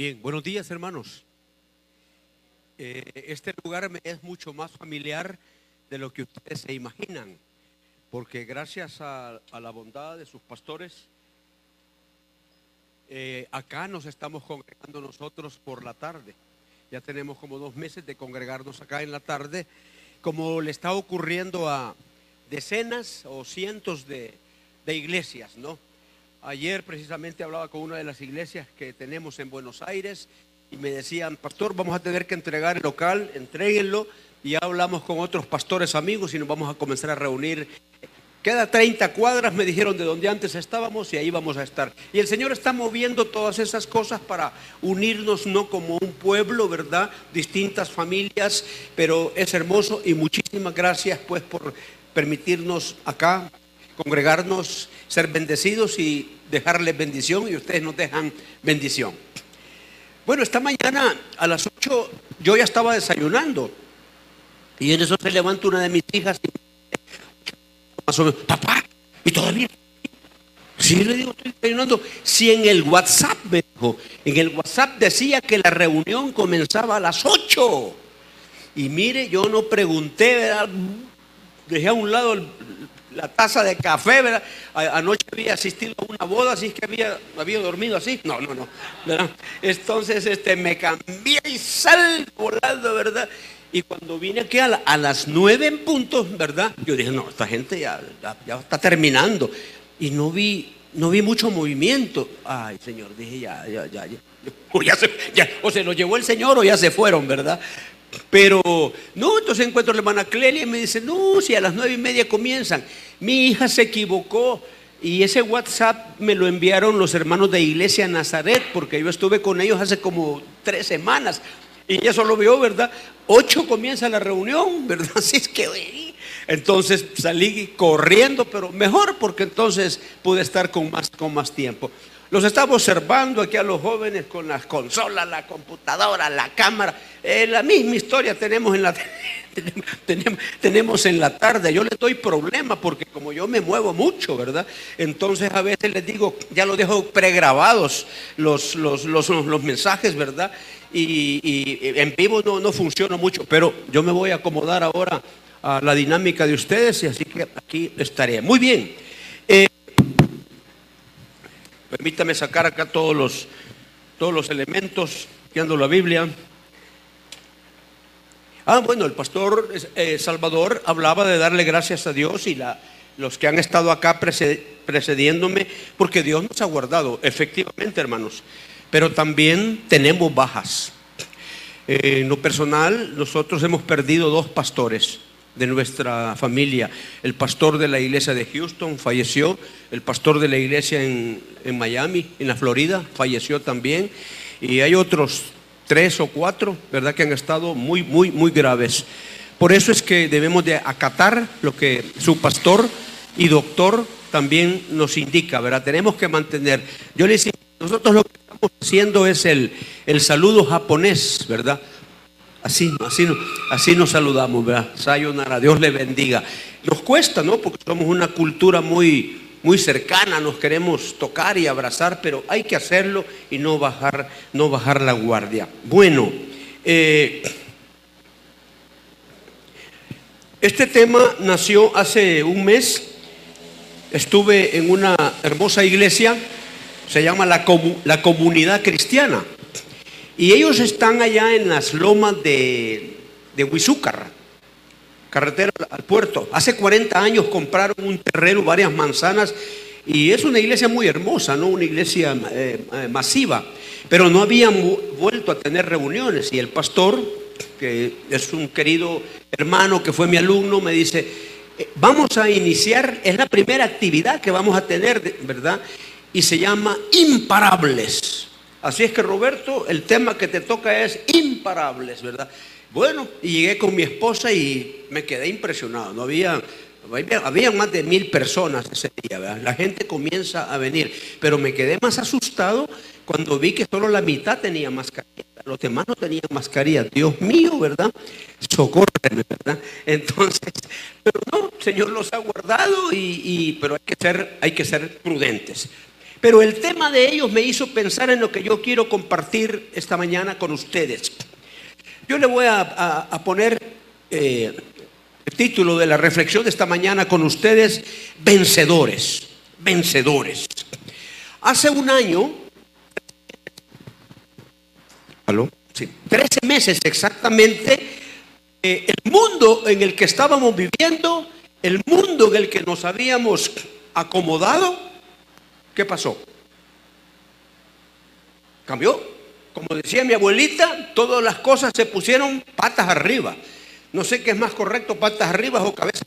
Bien, buenos días hermanos. Eh, este lugar me es mucho más familiar de lo que ustedes se imaginan, porque gracias a, la bondad de sus pastores, eh, acá nos estamos congregando nosotros por la tarde. Ya tenemos como dos meses de congregarnos acá en la tarde, como le está ocurriendo a decenas o cientos de iglesias, ¿no? Ayer precisamente hablaba con una de las iglesias que tenemos en Buenos Aires y me decían, pastor, vamos a tener que entregar el local, entréguenlo. Y ya hablamos con otros pastores amigos y nos vamos a comenzar a reunir. Queda 30 cuadras, me dijeron, de donde antes estábamos y ahí vamos a estar. Y el Señor está moviendo todas esas cosas para unirnos no como un pueblo, ¿verdad? Distintas familias, pero es hermoso y muchísimas gracias pues por permitirnos acá congregarnos, ser bendecidos y dejarles bendición y ustedes nos dejan bendición. Bueno, esta mañana a las 8 yo ya estaba desayunando y en eso se levanta una de mis hijas y papá, y todavía Sí, le digo, estoy desayunando. Si en el WhatsApp me dijo, en el WhatsApp decía que la reunión comenzaba a las 8. Y mire, yo no pregunté, dejé a un lado el, la taza de café, ¿verdad? Anoche había asistido a una boda, así que había, había dormido así. No, no, no. Entonces este, me cambié y sal volando, ¿verdad? Y cuando vine aquí a, las nueve en punto, ¿verdad? Yo dije, no, esta gente ya, ya, está terminando. Y no vi, no vi mucho movimiento. Ay, Señor, dije, ya, ya, ya, ya. O, ya se, ya, o se lo llevó el Señor o ya se fueron, ¿verdad? Pero, no, entonces encuentro a la hermana Clelia y me dice, no, si a las nueve y media comienzan. Mi hija se equivocó y ese WhatsApp me lo enviaron los hermanos de Iglesia Nazaret, porque yo estuve con ellos hace como tres semanas. Y ella solo vio, ¿verdad? Ocho comienza la reunión, ¿verdad? Así es que, entonces salí corriendo, pero mejor porque entonces pude estar con más, con más tiempo. Los estaba observando aquí a los jóvenes con las consolas, la computadora, la cámara. Eh, la misma historia tenemos en la tenemos, tenemos, en la tarde. Yo les doy problema porque como yo me muevo mucho, ¿verdad? Entonces a veces les digo, ya lo dejo pregrabados los, los, los, los mensajes, ¿verdad? Y, en vivo no, no funciona mucho, pero yo me voy a acomodar ahora a la dinámica de ustedes y así que aquí estaré. Muy bien. Eh, Permítame sacar acá todos los, todos los elementos que ando la Biblia. Ah, bueno, el pastor eh, Salvador hablaba de darle gracias a Dios y la, los que han estado acá precediéndome, porque Dios nos ha guardado, efectivamente, hermanos. Pero también tenemos bajas. Eh, en lo personal, nosotros hemos perdido dos pastores de nuestra familia. El pastor de la iglesia de Houston falleció, el pastor de la iglesia en, Miami, en la Florida, falleció también, y hay otros tres o cuatro, ¿verdad?, que han estado muy, muy, muy graves. Por eso es que debemos de acatar lo que su pastor y doctor también nos indica, ¿verdad? Tenemos que mantener. Yo les nosotros lo que estamos haciendo es el, el saludo japonés, ¿verdad? Así, así, así nos saludamos, ¿verdad? Sayonara, Dios le bendiga. Nos cuesta, ¿no? Porque somos una cultura muy, muy cercana, nos queremos tocar y abrazar, pero hay que hacerlo y no bajar, no bajar la guardia. Bueno, eh, este tema nació hace un mes. Estuve en una hermosa iglesia, se llama la, la Comunidad Cristiana. Y ellos están allá en las lomas de, de Huizúcar, carretera al puerto. Hace 40 años compraron un terreno, varias manzanas, y es una iglesia muy hermosa, ¿no? Una iglesia eh, eh, masiva. Pero no habían vuelto a tener reuniones. Y el pastor, que es un querido hermano que fue mi alumno, me dice, eh, vamos a iniciar, es la primera actividad que vamos a tener, ¿verdad? Y se llama Imparables. Así es que Roberto, el tema que te toca es imparables, ¿verdad? Bueno, y llegué con mi esposa y me quedé impresionado. No había, había, más de mil personas ese día, ¿verdad? La gente comienza a venir, pero me quedé más asustado cuando vi que solo la mitad tenía mascarilla. Los demás no tenían mascarilla. Dios mío, ¿verdad? Socórreme, ¿verdad? Entonces, pero no, el Señor los ha guardado y, y pero hay que ser, hay que ser prudentes. Pero el tema de ellos me hizo pensar en lo que yo quiero compartir esta mañana con ustedes. Yo le voy a, poner eh, el título de la reflexión de esta mañana con ustedes, vencedores, vencedores. Hace un año, ¿aló? Sí, 13 meses exactamente, eh, el mundo en el que estábamos viviendo, el mundo en el que nos habíamos acomodado, ¿Qué pasó? Cambió. Como decía mi abuelita, todas las cosas se pusieron patas arriba. No sé qué es más correcto, patas arriba o cabeza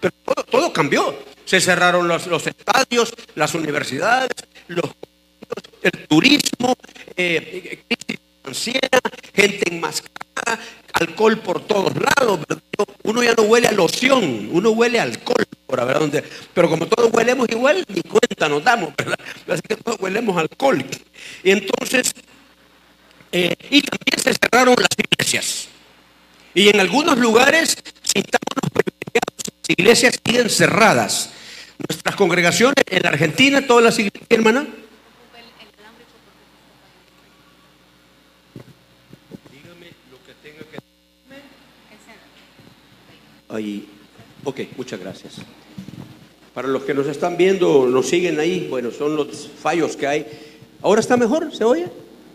pero, pero todo, cambió. Se cerraron los, estadios, las universidades, los, el turismo, eh, crisis financiera, gente enmascarada, alcohol por todos lados. Uno ya no huele a loción, uno huele a alcohol. Pero como todos huelemos igual, ni cuenta nos damos, ¿verdad? Así que todos huelemos alcohol. Y entonces, eh, y también se cerraron las iglesias. Y en algunos lugares, sin privilegiados, las iglesias siguen cerradas. Nuestras congregaciones en la Argentina, todas las iglesias, hermana. Ahí. Ok, muchas gracias. Para los que nos están viendo, nos siguen ahí, bueno, son los fallos que hay. ¿Ahora está mejor? ¿Se oye?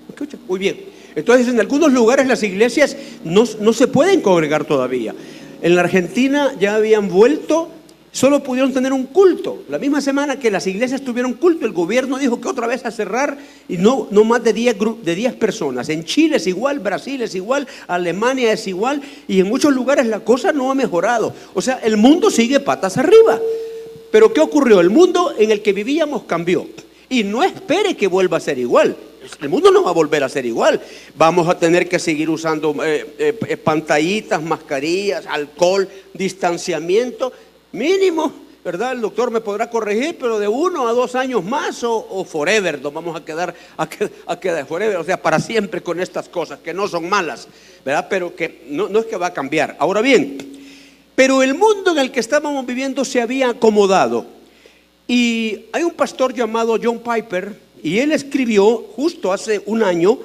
Escucha, muy bien. Entonces, en algunos lugares las iglesias no, no se pueden congregar todavía. En la Argentina ya habían vuelto solo pudieron tener un culto. La misma semana que las iglesias tuvieron culto, el gobierno dijo que otra vez a cerrar y no, no más de 10, de 10 personas. En Chile es igual, Brasil es igual, Alemania es igual y en muchos lugares la cosa no ha mejorado. O sea, el mundo sigue patas arriba. Pero ¿qué ocurrió? El mundo en el que vivíamos cambió. Y no espere que vuelva a ser igual. El mundo no va a volver a ser igual. Vamos a tener que seguir usando eh, eh, eh, pantallitas, mascarillas, alcohol, distanciamiento mínimo, ¿verdad? El doctor me podrá corregir, pero de uno a dos años más o, forever, nos vamos a quedar, a, quedar forever, o sea, para siempre con estas cosas, que no son malas, ¿verdad? Pero que no, no es que va a cambiar. Ahora bien, pero el mundo en el que estábamos viviendo se había acomodado. Y hay un pastor llamado John Piper, y él escribió justo hace un año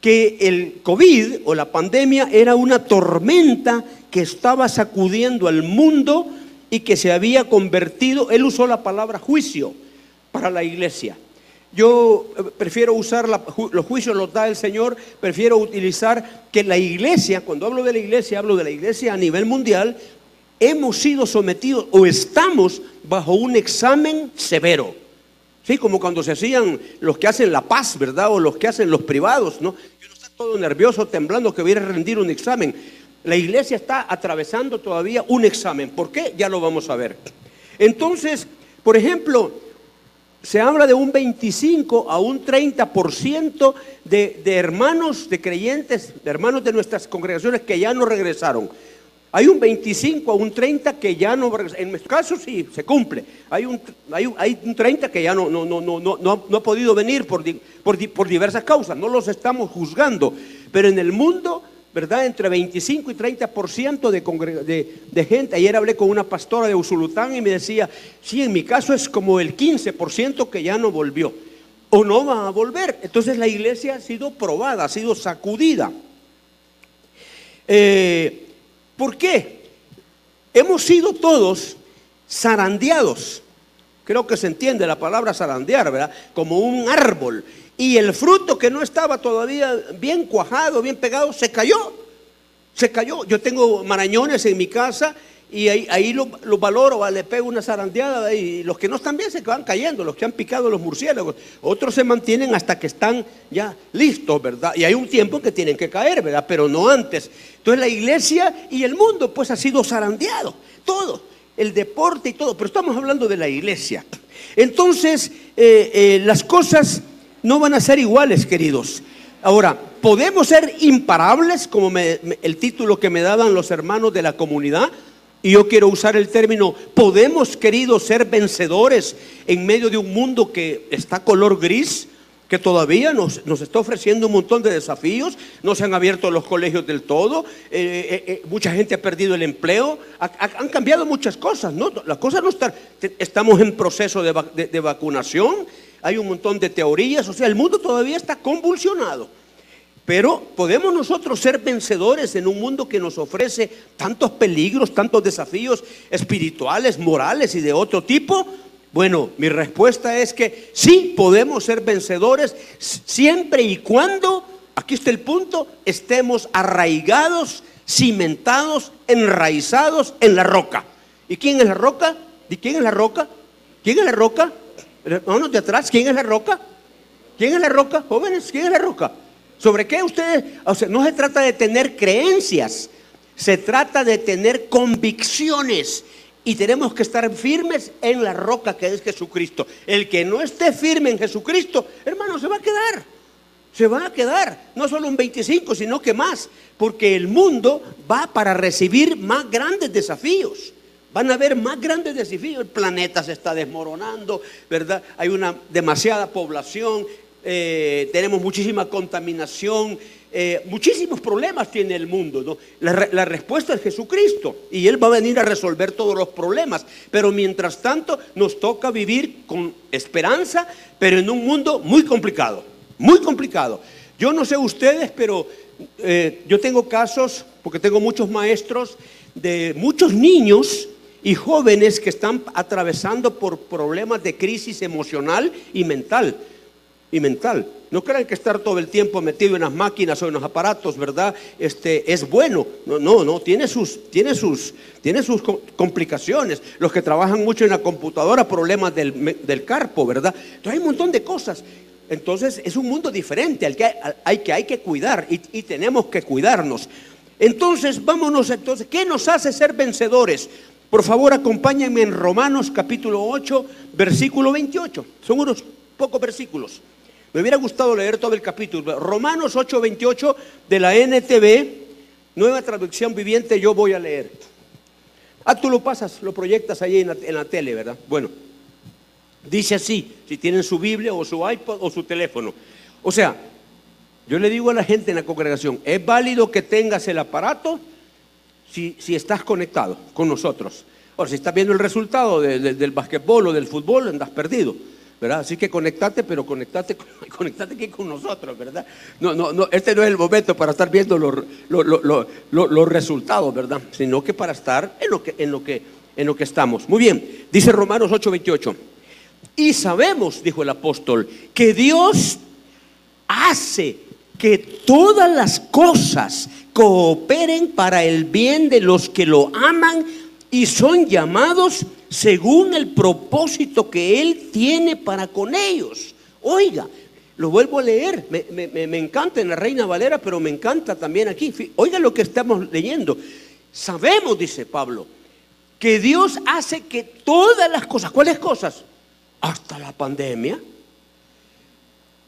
que el COVID o la pandemia era una tormenta que estaba sacudiendo al mundo y que se había convertido, él usó la palabra juicio para la iglesia. Yo eh, prefiero usar los juicios, los da el Señor, prefiero utilizar que la iglesia, cuando hablo de la iglesia, hablo de la iglesia a nivel mundial, hemos sido sometidos o estamos bajo un examen severo. Sí, como cuando se hacían los que hacen la paz, ¿verdad? O los que hacen los privados, ¿no? Y uno está todo nervioso, temblando que viene a rendir un examen. La iglesia está atravesando todavía un examen. ¿Por qué? Ya lo vamos a ver. Entonces, por ejemplo, se habla de un 25 a un 30% de, de hermanos, de creyentes, de hermanos de nuestras congregaciones que ya no regresaron. Hay un 25 a un 30 que ya no, en mi caso sí, se cumple. Hay un, hay, un 30 que ya no, no, no, no, no, no ha podido venir por, por, por diversas causas, no los estamos juzgando. Pero en el mundo ¿verdad? Entre 25 y 30% de, de, gente. Ayer hablé con una pastora de Usulután y me decía, sí, en mi caso es como el 15% que ya no volvió o no va a volver. Entonces la iglesia ha sido probada, ha sido sacudida. Eh, ¿Por qué? Hemos sido todos zarandeados. Creo que se entiende la palabra zarandear, ¿verdad? Como un árbol y el fruto que no estaba todavía bien cuajado, bien pegado, se cayó. Se cayó. Yo tengo marañones en mi casa y ahí, lo, valoro, le pego una zarandeada y los que no están bien se van cayendo, los que han picado los murciélagos. Otros se mantienen hasta que están ya listos, ¿verdad? Y hay un tiempo que tienen que caer, ¿verdad? Pero no antes. Entonces la iglesia y el mundo pues ha sido zarandeado, todo, el deporte y todo, pero estamos hablando de la iglesia. Entonces eh, eh, las cosas no van a ser iguales, queridos. Ahora, ¿podemos ser imparables, como el título que me daban los hermanos de la comunidad? Y yo quiero usar el término, ¿podemos, queridos, ser vencedores en medio de un mundo que está color gris? que todavía nos, nos, está ofreciendo un montón de desafíos, no se han abierto los colegios del todo, eh, eh, eh, mucha gente ha perdido el empleo, han cambiado muchas cosas, ¿no? Las cosas no están, estamos en proceso de, de, de vacunación, hay un montón de teorías, o sea, el mundo todavía está convulsionado. Pero podemos nosotros ser vencedores en un mundo que nos ofrece tantos peligros, tantos desafíos espirituales, morales y de otro tipo. Bueno, mi respuesta es que sí podemos ser vencedores siempre y cuando, aquí está el punto, estemos arraigados, cimentados, enraizados en la roca. ¿Y quién es la roca? ¿Y quién es la roca? ¿Quién es la roca? Vámonos de atrás, ¿quién es la roca? ¿Quién es la roca? Jóvenes, ¿quién es la roca? ¿Sobre qué ustedes? O sea, no se trata de tener creencias, se trata de tener convicciones. Y tenemos que estar firmes en la roca que es Jesucristo. El que no esté firme en Jesucristo, hermano, se va a quedar. Se va a quedar. No solo un 25, sino que más. Porque el mundo va para recibir más grandes desafíos. Van a haber más grandes desafíos. El planeta se está desmoronando, ¿verdad? Hay una demasiada población. Eh, tenemos muchísima contaminación, eh, muchísimos problemas tiene el mundo. La, la, respuesta es Jesucristo y Él va a venir a resolver todos los problemas. Pero mientras tanto nos toca vivir con esperanza, pero en un mundo muy complicado, muy complicado. Yo no sé ustedes, pero eh, yo tengo casos, porque tengo muchos maestros, de muchos niños y jóvenes que están atravesando por problemas de crisis emocional y mental y mental. No crean que estar todo el tiempo metido en las máquinas o en los aparatos, ¿verdad? Este, es bueno. No, no, no, tiene sus, tiene sus, tiene sus complicaciones. Los que trabajan mucho en la computadora, problemas del, carpo, ¿verdad? Entonces hay un montón de cosas. Entonces es un mundo diferente al que hay, que, hay que cuidar y, y tenemos que cuidarnos. Entonces, vámonos entonces, ¿qué nos hace ser vencedores? Por favor, acompáñenme en Romanos capítulo 8, versículo 28. Son unos pocos versículos. Me hubiera gustado leer todo el capítulo. Romanos 8:28 de la NTV, nueva traducción viviente, yo voy a leer. Ah, tú lo pasas, lo proyectas ahí en la, en la tele, ¿verdad? Bueno, dice así, si tienen su Biblia o su iPod o su teléfono. O sea, yo le digo a la gente en la congregación, es válido que tengas el aparato si, estás conectado con nosotros. Ahora, si estás viendo el resultado del basquetbol o del fútbol, andas perdido. ¿verdad? Así que conectate, pero conectate, conectate aquí con nosotros, ¿verdad? No, no, no, este no es el momento para estar viendo los, los, resultados, ¿verdad? Sino que para estar en lo que, en lo que, en lo que estamos. Muy bien, dice Romanos 8:28. Y sabemos, dijo el apóstol, que Dios hace que todas las cosas cooperen para el bien de los que lo aman y son llamados según el propósito que Él tiene para con ellos. Oiga, lo vuelvo a leer, me, encanta en la Reina Valera, pero me encanta también aquí. Oiga lo que estamos leyendo. Sabemos, dice Pablo, que Dios hace que todas las cosas, ¿cuáles cosas? Hasta la pandemia.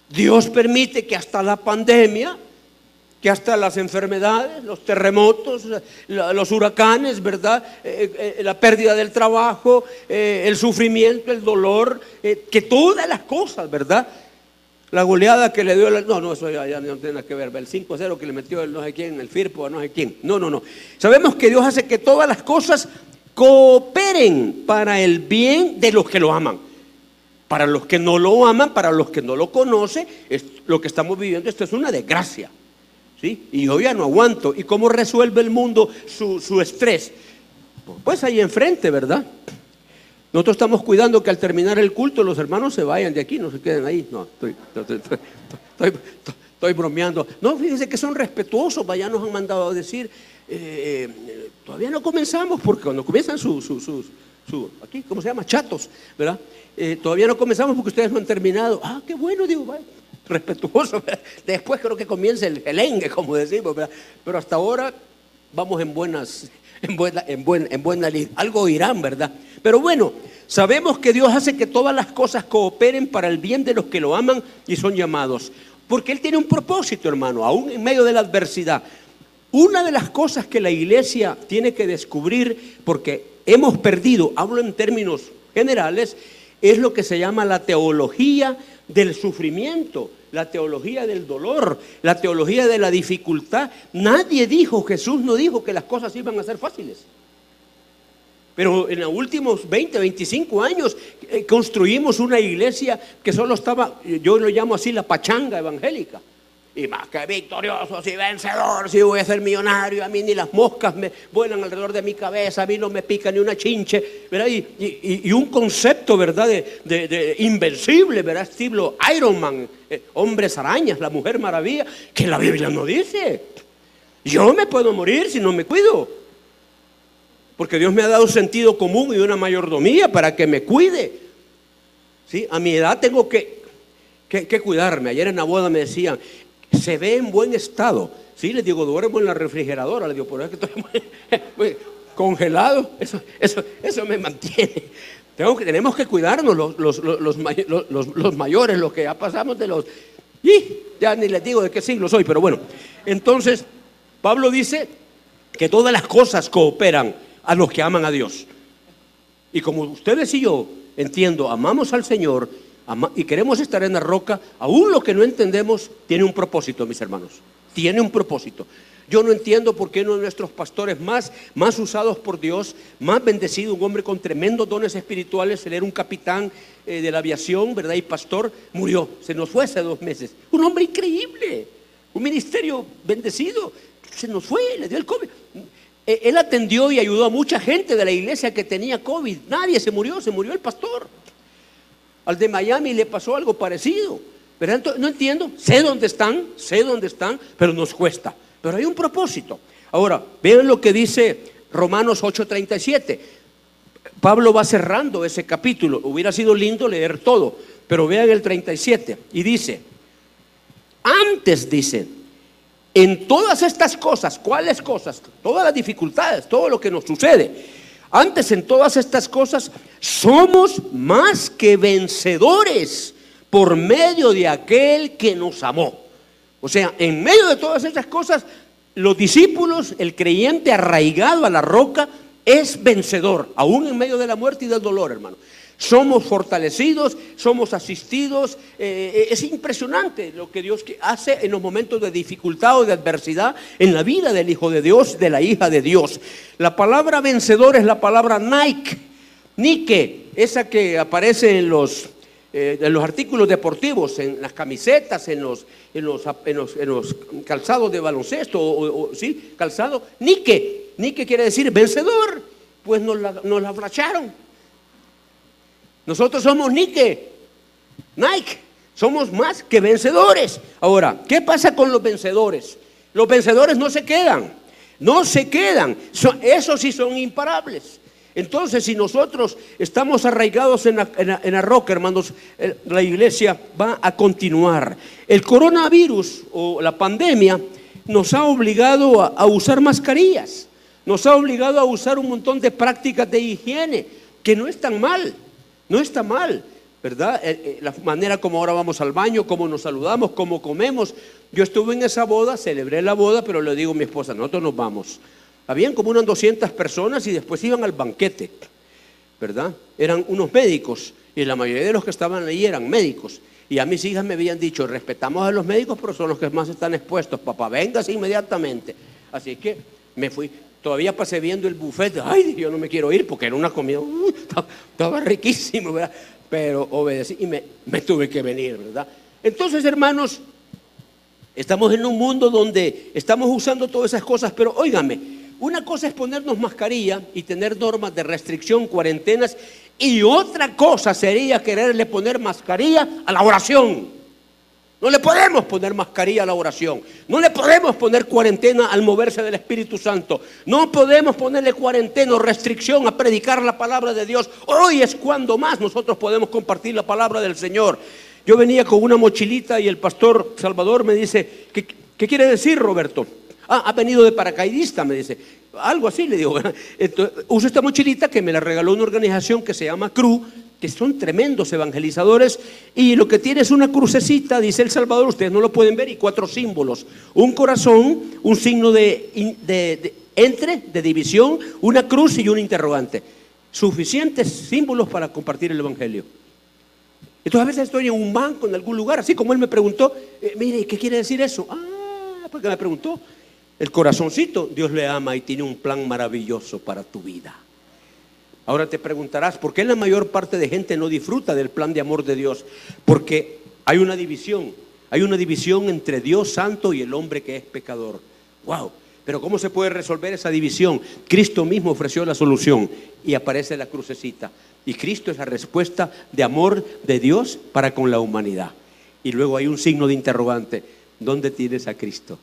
Dios permite que hasta la pandemia que hasta las enfermedades, los terremotos, los huracanes, ¿verdad? Eh, eh, la pérdida del trabajo, eh, el sufrimiento, el dolor, que todas las cosas, ¿verdad? La goleada que le dio, no, no, eso ya, no tiene nada que ver, el 5-0 que le metió el no sé quién, el Firpo, no sé quién, no, no, no. Sabemos que Dios hace que todas las cosas cooperen para el bien de los que lo aman. Para los que no lo aman, para los que no lo conocen, es, lo que estamos viviendo, esto es una desgracia. Y yo ya no aguanto. ¿Y cómo resuelve el mundo su, estrés? Pues ahí enfrente, ¿verdad? Nosotros estamos cuidando que al terminar el culto los hermanos se vayan de aquí, no se queden ahí. No, estoy, estoy, bromeando. No, fíjense que son respetuosos, ya nos han mandado a decir, eh, eh, todavía no comenzamos, porque cuando comienzan su, su, su, aquí, ¿cómo se llama? Chatos, ¿verdad? Eh, todavía no comenzamos porque ustedes no han terminado. Ah, qué bueno, digo, respetuoso. Después creo que comienza el gelengue, como decimos, pero hasta ahora vamos en buenas, en buena, en buena, en Algo irán, ¿verdad? Pero bueno, sabemos que Dios hace que todas las cosas cooperen para el bien de los que lo aman y son llamados. Porque Él tiene un propósito, hermano, aún en medio de la adversidad. Una de las cosas que la iglesia tiene que descubrir, porque hemos perdido, hablo en términos generales, es lo que se llama la teología del sufrimiento, la teología del dolor, la teología de la dificultad. Nadie dijo, Jesús no dijo que las cosas iban a ser fáciles. Pero en los últimos 20, 25 años eh, construimos una iglesia que solo estaba, yo lo llamo así, la pachanga evangélica. Y más que victorioso, y vencedor, si voy a ser millonario, a mí ni las moscas me vuelan alrededor de mi cabeza, a mí no me pica ni una chinche, ¿verdad? Y, un concepto, ¿verdad? De, invencible, ¿verdad? Estilo Iron Man, eh, hombres arañas, la mujer maravilla, que la Biblia no dice. Yo me puedo morir si no me cuido. Porque Dios me ha dado sentido común y una mayordomía para que me cuide. ¿Sí? A mi edad tengo que, que, cuidarme. Ayer en la boda me decían, se ve en buen estado. Sí, les digo, duermo en la refrigeradora. Les digo, por eso que estoy congelado. Eso, eso, eso me mantiene. Tengo que, tenemos que cuidarnos los, los, los, los, mayores, los que ya pasamos de los... Y ya ni les digo de qué siglo soy, pero bueno. Entonces, Pablo dice que todas las cosas cooperan a los que aman a Dios. Y como ustedes y yo, entiendo, amamos al Señor y queremos estar en la roca, aún lo que no entendemos tiene un propósito, mis hermanos. Tiene un propósito. Yo no entiendo por qué uno de nuestros pastores más, más usados por Dios, más bendecido, un hombre con tremendos dones espirituales, él era un capitán eh, de la aviación, ¿verdad? Y pastor, murió, se nos fue hace dos meses. Un hombre increíble, un ministerio bendecido, se nos fue, le dio el COVID. Eh, él atendió y ayudó a mucha gente de la iglesia que tenía COVID. Nadie se murió, se murió el pastor. Al de Miami le pasó algo parecido. Pero no entiendo, sé dónde están, sé dónde están, pero nos cuesta. Pero hay un propósito. Ahora, vean lo que dice Romanos 8:37. Pablo va cerrando ese capítulo. Hubiera sido lindo leer todo, pero vean el 37 y dice, antes dice, en todas estas cosas, ¿cuáles cosas? Todas las dificultades, todo lo que nos sucede. Antes en todas estas cosas somos más que vencedores por medio de aquel que nos amó. O sea, en medio de todas estas cosas, los discípulos, el creyente arraigado a la roca, es vencedor, aún en medio de la muerte y del dolor, hermano somos fortalecidos, somos asistidos. Eh, eh, es impresionante lo que Dios hace en los momentos de dificultad o de adversidad en la vida del Hijo de Dios, de la hija de Dios. La palabra vencedor es la palabra Nike, Nike, esa que aparece en los, eh, en los artículos deportivos, en las camisetas, en los, en los, en los, calzados de baloncesto, o, sí, calzado. Nike, Nike quiere decir vencedor, pues nos la, nos la nosotros somos Nike, Nike, somos más que vencedores. Ahora, ¿qué pasa con los vencedores? Los vencedores no se quedan, no se quedan, esos sí son imparables. Entonces, si nosotros estamos arraigados en la, roca, hermanos, la iglesia va a continuar. El coronavirus o la pandemia nos ha obligado a usar mascarillas, nos ha obligado a usar un montón de prácticas de higiene, que no están mal. No está mal, ¿verdad? Eh, eh, la manera como ahora vamos al baño, cómo nos saludamos, cómo comemos. Yo estuve en esa boda, celebré la boda, pero le digo a mi esposa, nosotros nos vamos. Habían como unas 200 personas y después iban al banquete, ¿verdad? Eran unos médicos y la mayoría de los que estaban ahí eran médicos. Y a mis hijas me habían dicho, respetamos a los médicos, pero son los que más están expuestos. Papá, véngase inmediatamente. Así que me fui. Todavía pasé viendo el buffet, ay, yo no me quiero ir porque era una comida, estaba, riquísimo, ¿verdad? Pero obedecí y me, me tuve que venir, ¿verdad? Entonces, hermanos, estamos en un mundo donde estamos usando todas esas cosas, pero óigame, una cosa es ponernos mascarilla y tener normas de restricción, cuarentenas, y otra cosa sería quererle poner mascarilla a la oración. No le podemos poner mascarilla a la oración. No le podemos poner cuarentena al moverse del Espíritu Santo. No podemos ponerle cuarentena o restricción a predicar la palabra de Dios. Hoy es cuando más nosotros podemos compartir la palabra del Señor. Yo venía con una mochilita y el pastor Salvador me dice, ¿qué, quiere decir Roberto? Ah, ha venido de paracaidista, me dice. Algo así le digo. uso esta mochilita que me la regaló una organización que se llama CRU, que son tremendos evangelizadores, y lo que tiene es una crucecita, dice el Salvador, ustedes no lo pueden ver, y cuatro símbolos. Un corazón, un signo de, entre, de división, una cruz y un interrogante. Suficientes símbolos para compartir el Evangelio. Entonces a veces estoy en un banco, en algún lugar, así como él me preguntó, eh, mire, ¿qué quiere decir eso? Ah, porque me preguntó. El corazoncito, Dios le ama y tiene un plan maravilloso para tu vida. Ahora te preguntarás, ¿por qué la mayor parte de gente no disfruta del plan de amor de Dios? Porque hay una división, hay una división entre Dios santo y el hombre que es pecador. Wow, pero ¿cómo se puede resolver esa división? Cristo mismo ofreció la solución y aparece la crucecita. Y Cristo es la respuesta de amor de Dios para con la humanidad. Y luego hay un signo de interrogante. ¿Dónde tienes a Cristo?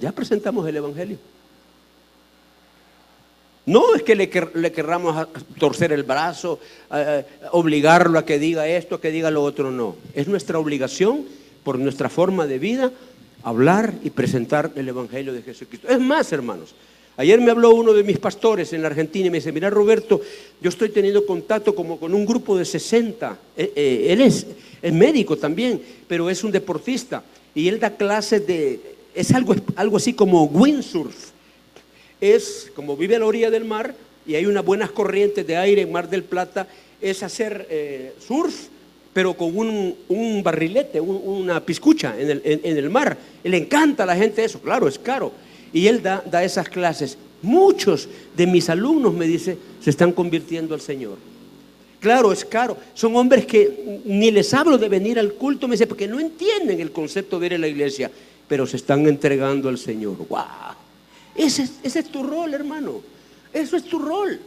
Ya presentamos el Evangelio. No es que le, querramos torcer el brazo, obligarlo a que diga esto, a que diga lo otro, no. Es nuestra obligación, por nuestra forma de vida, hablar y presentar el Evangelio de Jesucristo. Es más, hermanos, ayer me habló uno de mis pastores en la Argentina y me dice, mira Roberto, yo estoy teniendo contacto como con un grupo de 60. Eh, eh, él es, es médico también, pero es un deportista y él da clases de, es algo, algo así como windsurf es, como vive a la orilla del mar y hay unas buenas corrientes de aire en Mar del Plata, es hacer eh, surf, pero con un, barrilete, una piscucha en el, mar. Le encanta a la gente eso, claro, es caro. Y él da, da esas clases. Muchos de mis alumnos, me dice, se están convirtiendo al Señor. Claro, es caro. Son hombres que ni les hablo de venir al culto, me dice, porque no entienden el concepto de ir a la iglesia, pero se están entregando al Señor. ¡Wow! Ese, es tu rol, hermano. Eso es tu rol.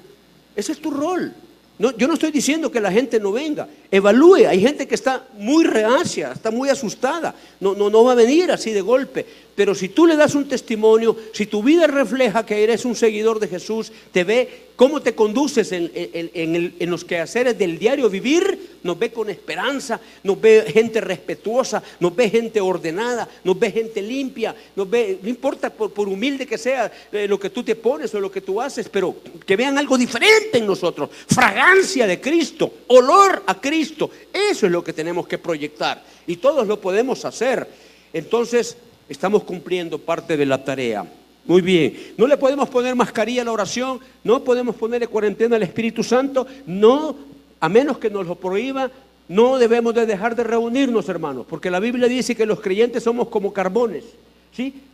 Ese es tu rol. Yo no estoy diciendo que la gente no venga. Evalúe. Hay gente que está muy reacia, está muy asustada. No, no va a venir así de golpe. Pero si tú le das un testimonio, si tu vida refleja que eres un seguidor de Jesús, te ve cómo te conduces en, los quehaceres del diario vivir, nos ve con esperanza, nos ve gente respetuosa, nos ve gente ordenada, nos ve gente limpia, nos ve, no importa por, humilde que sea eh, lo que tú te pones o lo que tú haces, pero que vean algo diferente en nosotros, fragancia de Cristo, olor a Cristo, eso es lo que tenemos que proyectar y todos lo podemos hacer. Entonces, estamos cumpliendo parte de la tarea. Muy bien, no le podemos poner mascarilla a la oración, no podemos ponerle cuarentena al Espíritu Santo, no, a menos que nos lo prohíba, no debemos de dejar de reunirnos, hermanos, porque la Biblia dice que los creyentes somos como carbones.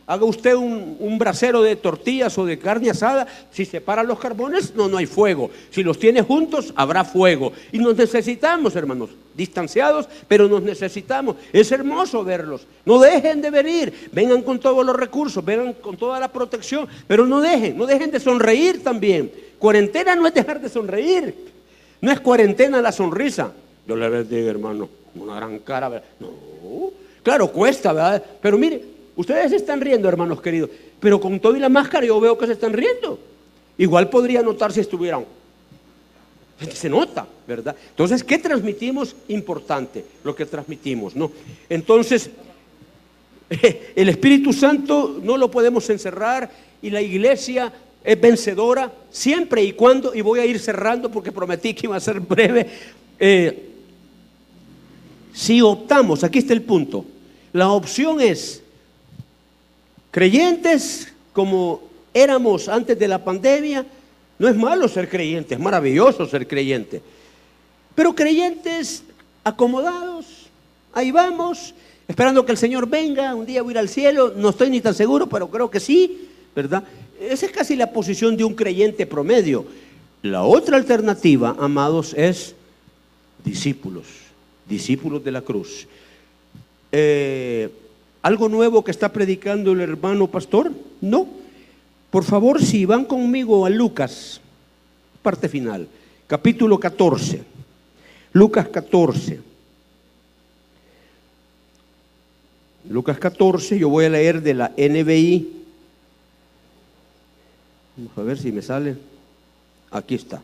Haga usted un, brasero de tortillas o de carne asada, si separa los carbones, no, no hay fuego. Si los tiene juntos, habrá fuego. Y nos necesitamos, hermanos, distanciados, pero nos necesitamos. Es hermoso verlos. No dejen de venir, vengan con todos los recursos, vengan con toda la protección, pero no dejen, no dejen de sonreír también. Cuarentena no es dejar de sonreír, no es cuarentena la sonrisa. Yo le bendiga, hermano, una gran cara. No, claro, cuesta, ¿verdad? Pero mire, Ustedes se están riendo, hermanos queridos, pero con todo y la máscara yo veo que se están riendo. Igual podría notar si estuvieran. Se nota, ¿verdad? Entonces, ¿qué transmitimos? Importante lo que transmitimos, ¿no? Entonces, el Espíritu Santo no lo podemos encerrar y la iglesia es vencedora siempre y cuando, y voy a ir cerrando porque prometí que iba a ser breve, eh, si optamos, aquí está el punto, la opción es Creyentes como éramos antes de la pandemia, no es malo ser creyente, es maravilloso ser creyente. Pero creyentes acomodados, ahí vamos, esperando que el Señor venga, un día voy a ir al cielo, no estoy ni tan seguro, pero creo que sí, ¿verdad? Esa es casi la posición de un creyente promedio. La otra alternativa, amados, es discípulos, discípulos de la cruz. Eh, ¿Algo nuevo que está predicando el hermano pastor? No. Por favor, si van conmigo a Lucas, parte final, capítulo 14. Lucas 14. Lucas 14, yo voy a leer de la NBI. Vamos a ver si me sale. Aquí está.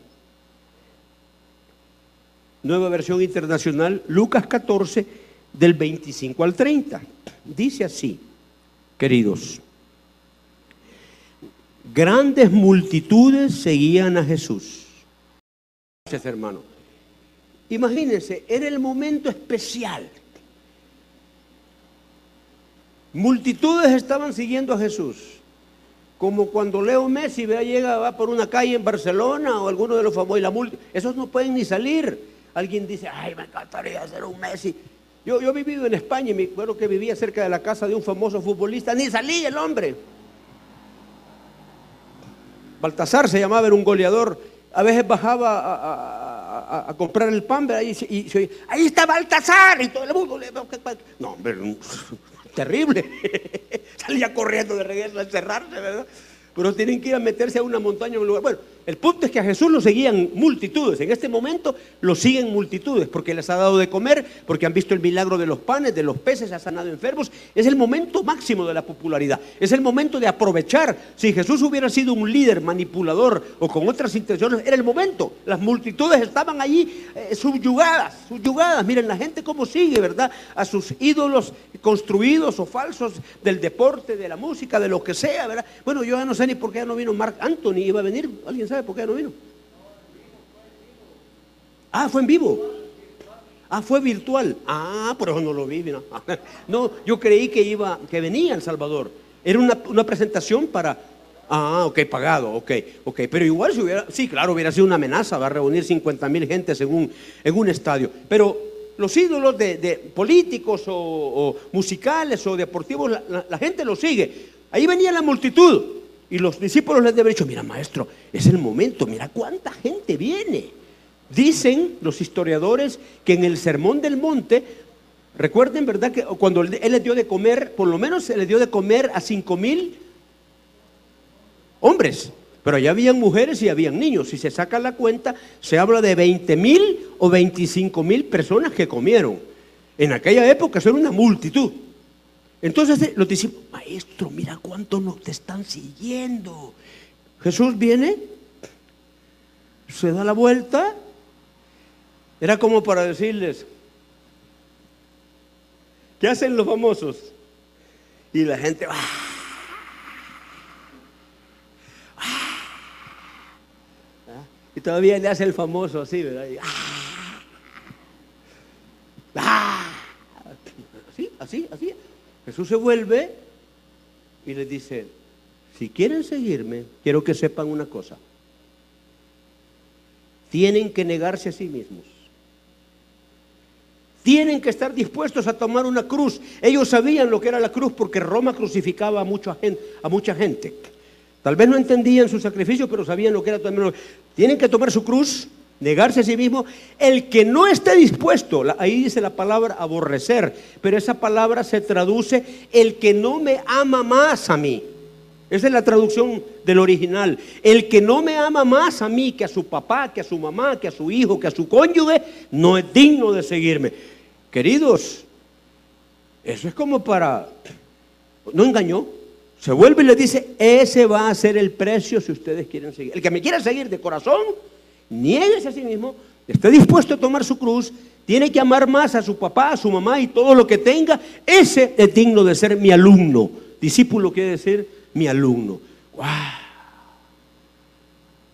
Nueva versión internacional, Lucas 14, del 25 al 30. Dice así, queridos, grandes multitudes seguían a Jesús. Gracias, hermano. Imagínense, era el momento especial. Multitudes estaban siguiendo a Jesús. Como cuando Leo Messi vea, llega, va por una calle en Barcelona o alguno de los famosos, y la esos no pueden ni salir. Alguien dice, ay, me encantaría ser un Messi. Yo, yo he vivido en España y me acuerdo que vivía cerca de la casa de un famoso futbolista, ni salí el hombre. Baltasar se llamaba, era un goleador. A veces bajaba a, comprar el pan y, y, ahí está Baltasar y todo el mundo le no hombre terrible. Salía corriendo de regreso a encerrarse verdad pero tienen que ir a meterse a una montaña en un lugar. Bueno el punto es que a Jesús lo seguían multitudes. En este momento lo siguen multitudes porque les ha dado de comer, porque han visto el milagro de los panes, de los peces, ha sanado enfermos. Es el momento máximo de la popularidad. Es el momento de aprovechar. Si Jesús hubiera sido un líder manipulador o con otras intenciones, era el momento. Las multitudes estaban allí eh, subyugadas, subyugadas. Miren la gente cómo sigue, ¿verdad? A sus ídolos construidos o falsos del deporte, de la música, de lo que sea, ¿verdad? Bueno, yo ya no sé ni por qué ya no vino Mark Anthony, iba a venir, alguien sabe por qué no vino? Ah, fue en vivo. Ah, fue virtual. Ah, por eso no lo vi. No, no yo creí que iba, que venía El Salvador. Era una, presentación para. Ah, ok, pagado, ok, ok. Pero igual si hubiera, sí, claro, hubiera sido una amenaza, va a reunir 50 mil gentes en un, en un estadio. Pero los ídolos de, políticos o, musicales o deportivos, la, la gente los sigue. Ahí venía la multitud. Y los discípulos les deben haber dicho, mira maestro, es el momento, mira cuánta gente viene. Dicen los historiadores que en el Sermón del Monte, recuerden, ¿verdad? Que cuando él les dio de comer, por lo menos se les dio de comer a cinco mil hombres, pero allá habían mujeres y habían niños. Si se saca la cuenta, se habla de 20 mil o 25 mil personas que comieron. En aquella época eso era una multitud. Entonces los discípulos, maestro, mira cuánto nos te están siguiendo. Jesús viene, se da la vuelta, era como para decirles, ¿qué hacen los famosos? Y la gente, ¡ah! ¡Ah! Y todavía le hace el famoso así, ¿verdad? ¡Ah! Así, así, así. Jesús se vuelve y les dice, si quieren seguirme, quiero que sepan una cosa. Tienen que negarse a sí mismos. Tienen que estar dispuestos a tomar una cruz. Ellos sabían lo que era la cruz porque Roma crucificaba a mucha gente. Tal vez no entendían su sacrificio, pero sabían lo que era también. Tienen que tomar su cruz negarse a sí mismo, el que no esté dispuesto, ahí dice la palabra aborrecer, pero esa palabra se traduce el que no me ama más a mí. Esa es la traducción del original. El que no me ama más a mí que a su papá, que a su mamá, que a su hijo, que a su cónyuge, no es digno de seguirme. Queridos, eso es como para... No engañó. Se vuelve y le dice, ese va a ser el precio si ustedes quieren seguir. El que me quiera seguir de corazón, niéguese a sí mismo, esté dispuesto a tomar su cruz, tiene que amar más a su papá, a su mamá y todo lo que tenga, ese es digno de ser mi alumno. Discípulo quiere decir mi alumno.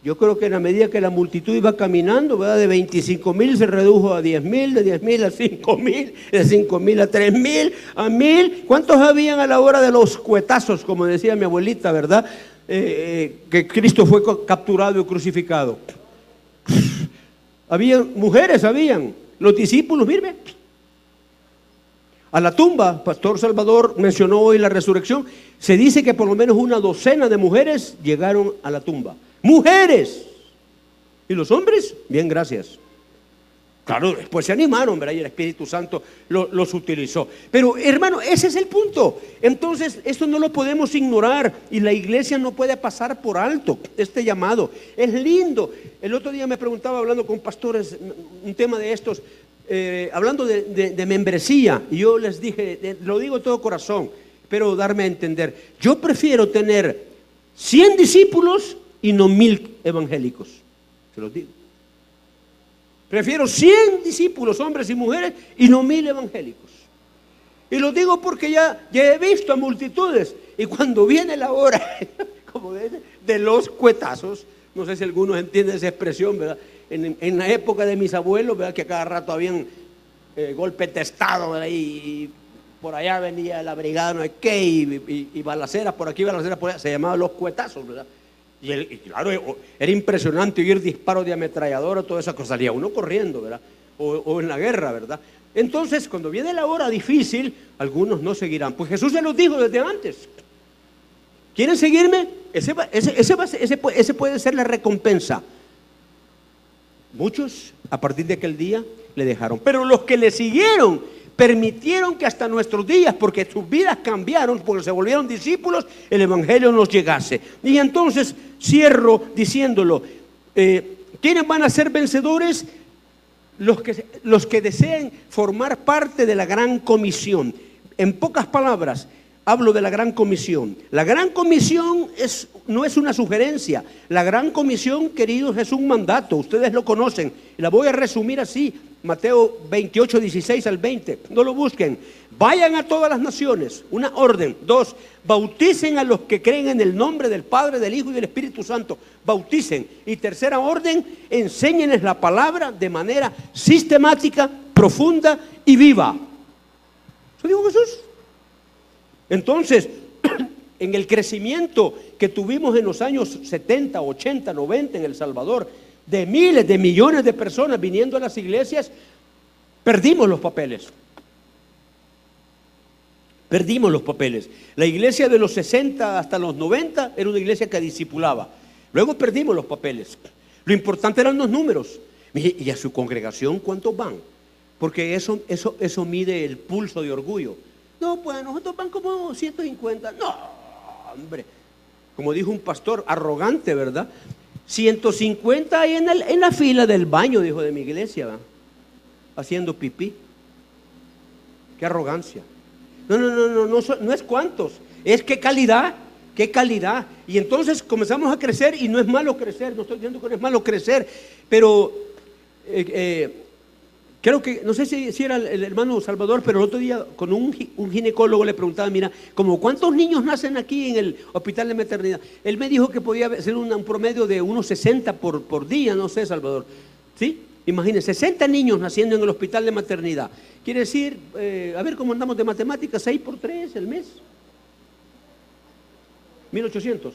Yo creo que en la medida que la multitud iba caminando, ¿verdad? de 25 mil se redujo a 10 mil, de 10 mil a 5 mil, de 5 mil a 3 mil, a mil. ¿Cuántos habían a la hora de los cuetazos, como decía mi abuelita, verdad? Eh, eh, que Cristo fue capturado y crucificado. Habían mujeres, habían. Los discípulos, mire. A la tumba, Pastor Salvador mencionó hoy la resurrección. Se dice que por lo menos una docena de mujeres llegaron a la tumba. Mujeres. ¿Y los hombres? Bien, gracias. Claro, después se animaron, ¿verdad? Y el Espíritu Santo los utilizó. Pero hermano, ese es el punto. Entonces, esto no lo podemos ignorar y la iglesia no puede pasar por alto este llamado. Es lindo. El otro día me preguntaba, hablando con pastores, un tema de estos, eh, hablando de, membresía, y yo les dije, lo digo de todo corazón, pero darme a entender, yo prefiero tener 100 discípulos y no mil evangélicos. Se los digo. Prefiero 100 discípulos, hombres y mujeres, y no mil evangélicos. Y lo digo porque ya, he visto a multitudes. Y cuando viene la hora, como de, de los cuetazos, no sé si algunos entienden esa expresión, ¿verdad? En, la época de mis abuelos, ¿verdad? Que cada rato habían eh, golpe testado, ¿verdad? Y, por allá venía la brigada, no hay qué, y, y, balaceras por aquí, balaceras por allá, se llamaban los cuetazos, ¿verdad? Y, claro, era impresionante oír disparos de ametralladora, toda esa cosa. Salía uno corriendo, ¿verdad? o, en la guerra, ¿verdad? Entonces, cuando viene la hora difícil, algunos no seguirán. Pues Jesús se los dijo desde antes. ¿Quieren seguirme? Ese, ese, puede ser la recompensa. Muchos a partir de aquel día le dejaron. Pero los que le siguieron permitieron que hasta nuestros días, porque sus vidas cambiaron, porque se volvieron discípulos, el Evangelio nos llegase. Y entonces cierro diciéndolo, eh, ¿quiénes van a ser vencedores? Los que, los que deseen formar parte de la gran comisión. En pocas palabras, hablo de la gran comisión. La gran comisión es, no es una sugerencia. La gran comisión, queridos, es un mandato. Ustedes lo conocen. La voy a resumir así. Mateo 28, 16 al 20. No lo busquen. Vayan a todas las naciones. Una orden. Dos, bauticen a los que creen en el nombre del Padre, del Hijo y del Espíritu Santo. Bauticen. Y tercera orden, enséñenles la palabra de manera sistemática, profunda y viva. ¿Eso dijo Jesús? Entonces, en el crecimiento que tuvimos en los años 70, 80, 90 en El Salvador, de miles de millones de personas viniendo a las iglesias, perdimos los papeles. Perdimos los papeles. La iglesia de los 60 hasta los 90 era una iglesia que discipulaba. Luego perdimos los papeles. Lo importante eran los números. ¿Y a su congregación cuántos van? Porque eso, eso, eso mide el pulso de orgullo. No, pues nosotros van como 150. No, hombre. Como dijo un pastor, arrogante, ¿verdad? 150 ahí en, la fila del baño, dijo de mi iglesia, haciendo pipí. Qué arrogancia. No, no, no, no, no, no es cuántos, es qué calidad, qué calidad. Y entonces comenzamos a crecer y no es malo crecer, no estoy diciendo que no es malo crecer, pero eh, eh, Creo que, no sé si, era el, hermano Salvador, pero el otro día con un, ginecólogo le preguntaba, mira, como cuántos niños nacen aquí en el hospital de maternidad. Él me dijo que podía ser un, promedio de unos 60 por, día, no sé, Salvador. ¿Sí? Imagínense, 60 niños naciendo en el hospital de maternidad. Quiere decir, eh, a ver cómo andamos de matemáticas, 6 por 3 el mes. 1800.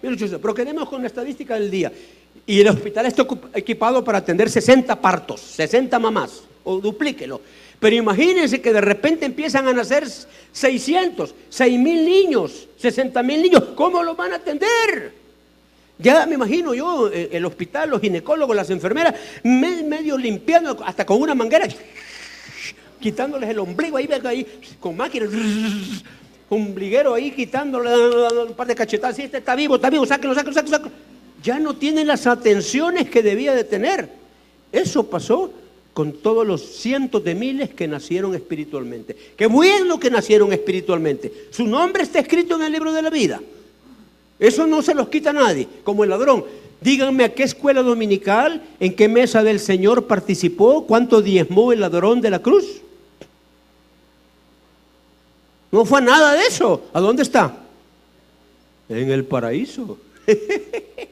1800. Pero quedemos con la estadística del día. Y el hospital está equipado para atender 60 partos, 60 mamás, o duplíquelo. Pero imagínense que de repente empiezan a nacer 600, 6 mil niños, 60 mil niños. ¿Cómo los van a atender? Ya me imagino yo, eh, el hospital, los ginecólogos, las enfermeras, medio limpiando, hasta con una manguera, quitándoles el ombligo ahí, ahí con máquinas, ombliguero ahí, quitándole un par de cachetadas. Si este está vivo, está vivo, sáquenlo, sáquenlo, sáquenlo ya no tiene las atenciones que debía de tener. Eso pasó con todos los cientos de miles que nacieron espiritualmente. Qué bueno que nacieron espiritualmente. Su nombre está escrito en el libro de la vida. Eso no se los quita nadie, como el ladrón. Díganme a qué escuela dominical, en qué mesa del Señor participó, cuánto diezmó el ladrón de la cruz. No fue nada de eso. ¿A dónde está? En el paraíso.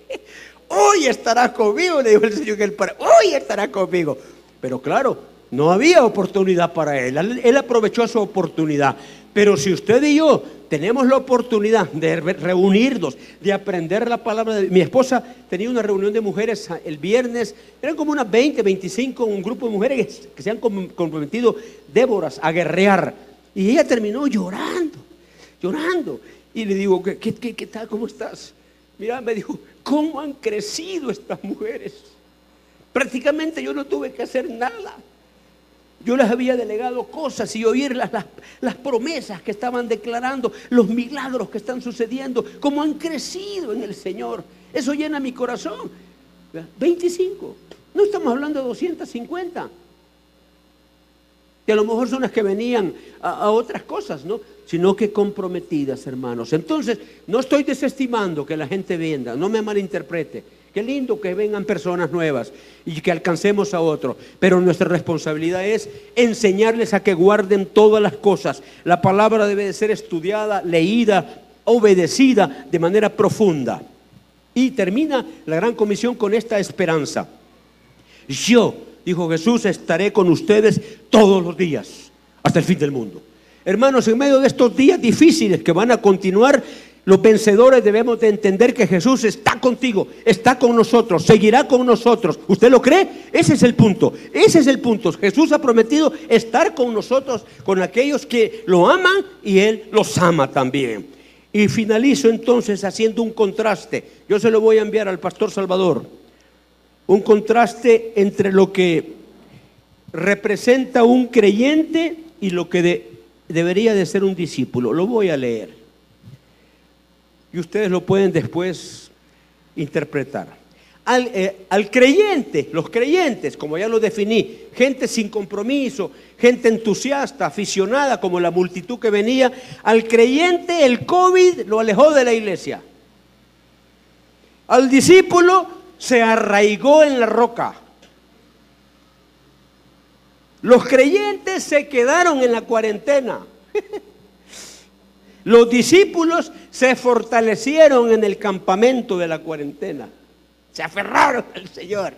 hoy estará conmigo, le dijo el Señor que hoy estará conmigo. Pero claro, no había oportunidad para él. Él aprovechó su oportunidad. Pero si usted y yo tenemos la oportunidad de reunirnos, de aprender la palabra de mi esposa tenía una reunión de mujeres el viernes, eran como unas 20, 25, un grupo de mujeres que se han comprometido, Déboras, a guerrear. Y ella terminó llorando, llorando. Y le digo, ¿qué, qué, qué tal? ¿Cómo estás? Mira, me dijo, ¿cómo han crecido estas mujeres? Prácticamente yo no tuve que hacer nada. Yo les había delegado cosas y oír las, las, promesas que estaban declarando, los milagros que están sucediendo, cómo han crecido en el Señor. Eso llena mi corazón. 25. No estamos hablando de 250. Que a lo mejor son las que venían a otras cosas, ¿no? Sino que comprometidas, hermanos. Entonces, no estoy desestimando que la gente venda, no me malinterprete. Qué lindo que vengan personas nuevas y que alcancemos a otros, pero nuestra responsabilidad es enseñarles a que guarden todas las cosas. La palabra debe de ser estudiada, leída, obedecida de manera profunda. Y termina la gran comisión con esta esperanza. Yo, dijo Jesús, estaré con ustedes todos los días, hasta el fin del mundo. Hermanos, en medio de estos días difíciles que van a continuar, Los vencedores debemos de entender que Jesús está contigo, está con nosotros, seguirá con nosotros. ¿Usted lo cree? Ese es el punto. Ese es el punto. Jesús ha prometido estar con nosotros, con aquellos que lo aman y Él los ama también. Y finalizo entonces haciendo un contraste. Yo se lo voy a enviar al pastor Salvador. Un contraste entre lo que representa un creyente y lo que debería de ser un discípulo. Lo voy a leer y ustedes lo pueden después interpretar. Eh, al, creyente, los creyentes, como ya lo definí, gente sin compromiso, gente entusiasta, aficionada, como la multitud que venía, al creyente el COVID lo alejó de la iglesia. Al discípulo se arraigó en la roca. Los creyentes se quedaron en la cuarentena. Los discípulos se fortalecieron en el campamento de la cuarentena. Se aferraron al Señor.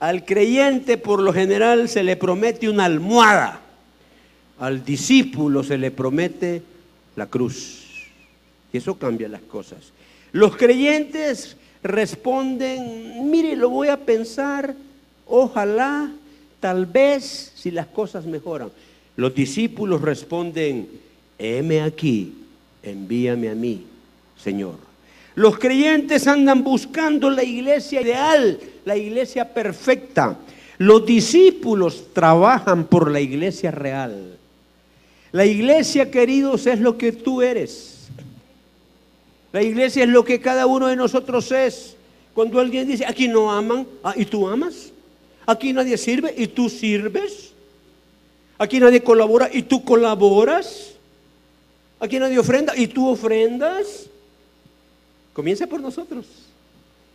Al creyente por lo general se le promete una almohada. Al discípulo se le promete la cruz. Y eso cambia las cosas. Los creyentes responden, mire, lo voy a pensar, ojalá, tal vez, si las cosas mejoran. Los discípulos responden, heme aquí, envíame a mí, Señor. Los creyentes andan buscando la iglesia ideal, la iglesia perfecta. Los discípulos trabajan por la iglesia real. La iglesia, queridos, es lo que tú eres. La iglesia es lo que cada uno de nosotros es. Cuando alguien dice, aquí no aman, ah, ¿y tú amas? Aquí nadie sirve, ¿y tú sirves? Aquí nadie colabora, ¿y tú colaboras? Aquí nadie ofrenda y tú ofrendas. Comienza por nosotros.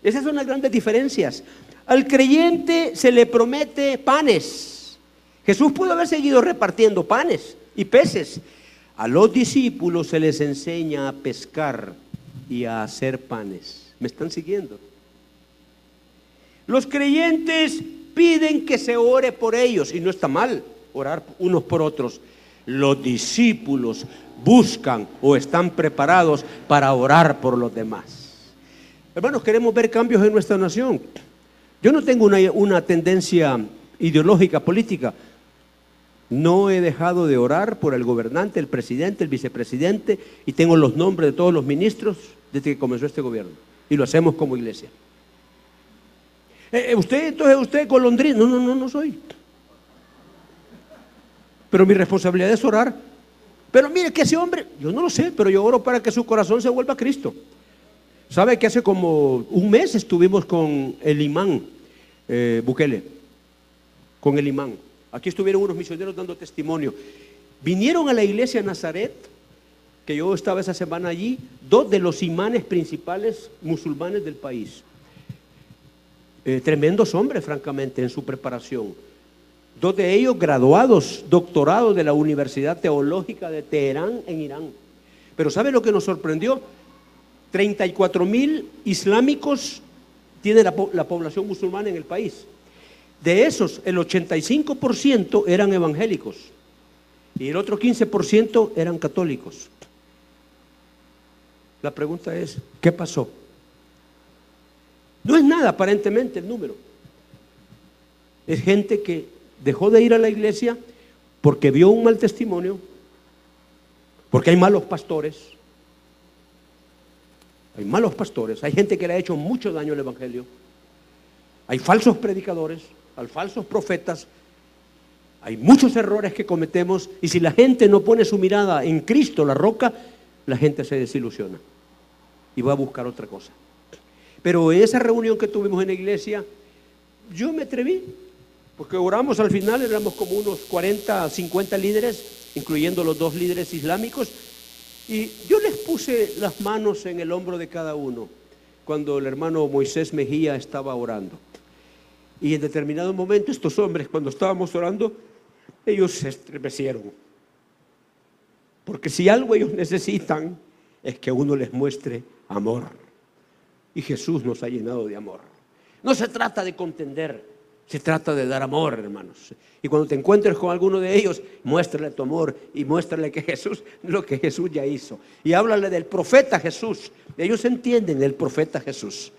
Esas son las grandes diferencias. Al creyente se le promete panes. Jesús pudo haber seguido repartiendo panes y peces. A los discípulos se les enseña a pescar y a hacer panes. ¿Me están siguiendo? Los creyentes piden que se ore por ellos y no está mal orar unos por otros. Los discípulos buscan o están preparados para orar por los demás. Hermanos, queremos ver cambios en nuestra nación. Yo no tengo una, tendencia ideológica política. No he dejado de orar por el gobernante, el presidente, el vicepresidente y tengo los nombres de todos los ministros desde que comenzó este gobierno. Y lo hacemos como iglesia. Eh, eh, usted, entonces, usted golondrín. No, no, no, no soy. Pero mi responsabilidad es orar pero mire que ese hombre, yo no lo sé, pero yo oro para que su corazón se vuelva a Cristo. ¿Sabe que hace como un mes estuvimos con el imán eh, Bukele? Con el imán. Aquí estuvieron unos misioneros dando testimonio. Vinieron a la iglesia Nazaret, que yo estaba esa semana allí, dos de los imanes principales musulmanes del país. Eh, tremendos hombres, francamente, en su preparación dos de ellos graduados, doctorados de la Universidad Teológica de Teherán en Irán. Pero ¿sabe lo que nos sorprendió? 34 mil islámicos tiene la, población musulmana en el país. De esos, el 85% eran evangélicos y el otro 15% eran católicos. La pregunta es, ¿qué pasó? No es nada aparentemente el número. Es gente que dejó de ir a la iglesia porque vio un mal testimonio, porque hay malos pastores. Hay malos pastores, hay gente que le ha hecho mucho daño al Evangelio. Hay falsos predicadores, hay falsos profetas. Hay muchos errores que cometemos y si la gente no pone su mirada en Cristo, la roca, la gente se desilusiona y va a buscar otra cosa. Pero esa reunión que tuvimos en la iglesia, yo me atreví porque oramos al final, éramos como unos 40, 50 líderes, incluyendo los dos líderes islámicos, y yo les puse las manos en el hombro de cada uno cuando el hermano Moisés Mejía estaba orando. Y en determinado momento estos hombres, cuando estábamos orando, ellos se estremecieron. Porque si algo ellos necesitan es que uno les muestre amor. Y Jesús nos ha llenado de amor. No se trata de contender, Se trata de dar amor, hermanos. Y cuando te encuentres con alguno de ellos, muéstrale tu amor y muéstrale que Jesús, lo que Jesús ya hizo. Y háblale del profeta Jesús. Ellos entienden del profeta Jesús.